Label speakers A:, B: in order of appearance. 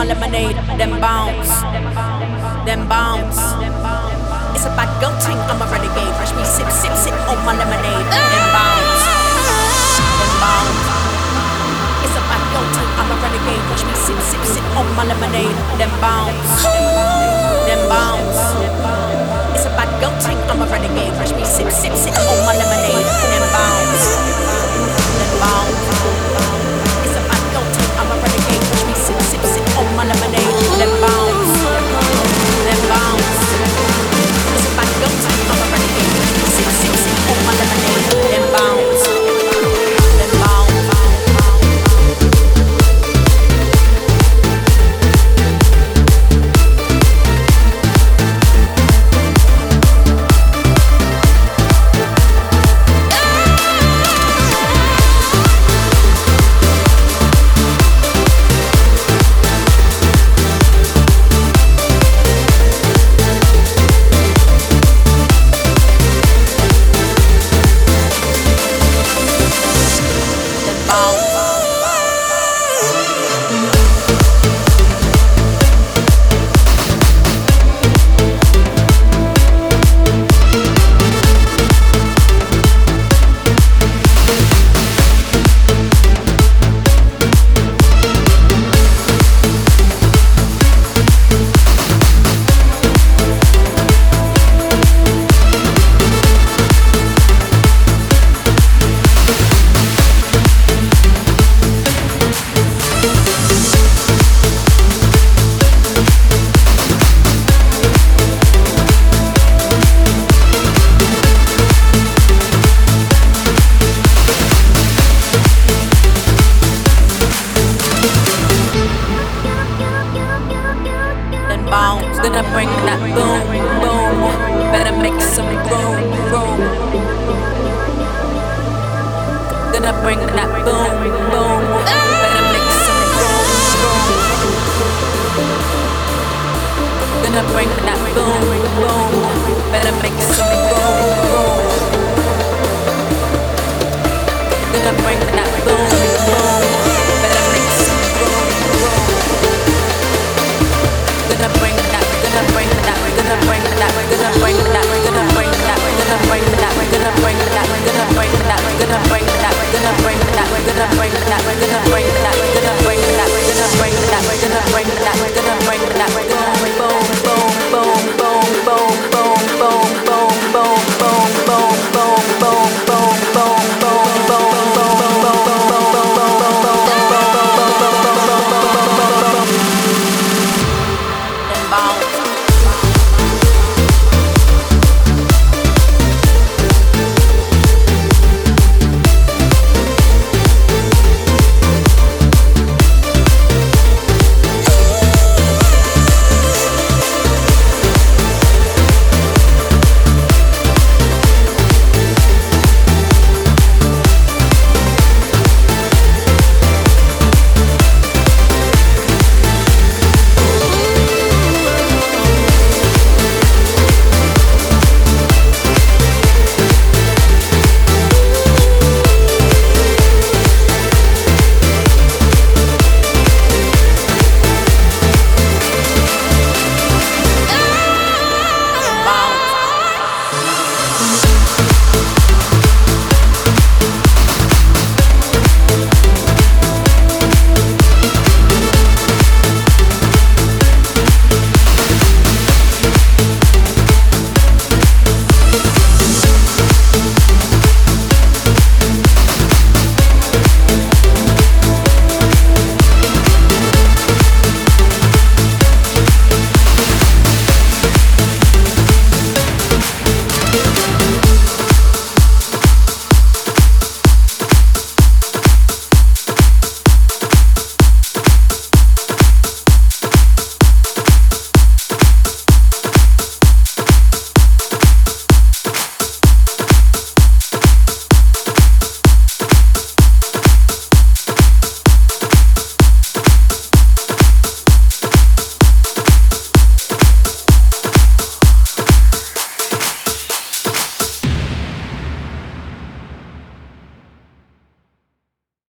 A: my lemonade. Then bounce, then bounce. It's a bad girl thing, I'm a renegade. Watch me sip, sip, sip on my lemonade. Then bounce, then bounce. It's a bad girl thing, I'm a renegade. Watch me sip, sip, sip on my lemonade. Then bounce, then bounce. It's a bad girl thing, I'm a renegade. Watch me sip, sip, sip on my Gonna bring that boom, boom. Better make some room, room. Gonna bring that boom, boom. Better make some room, room. Gonna bring that boom.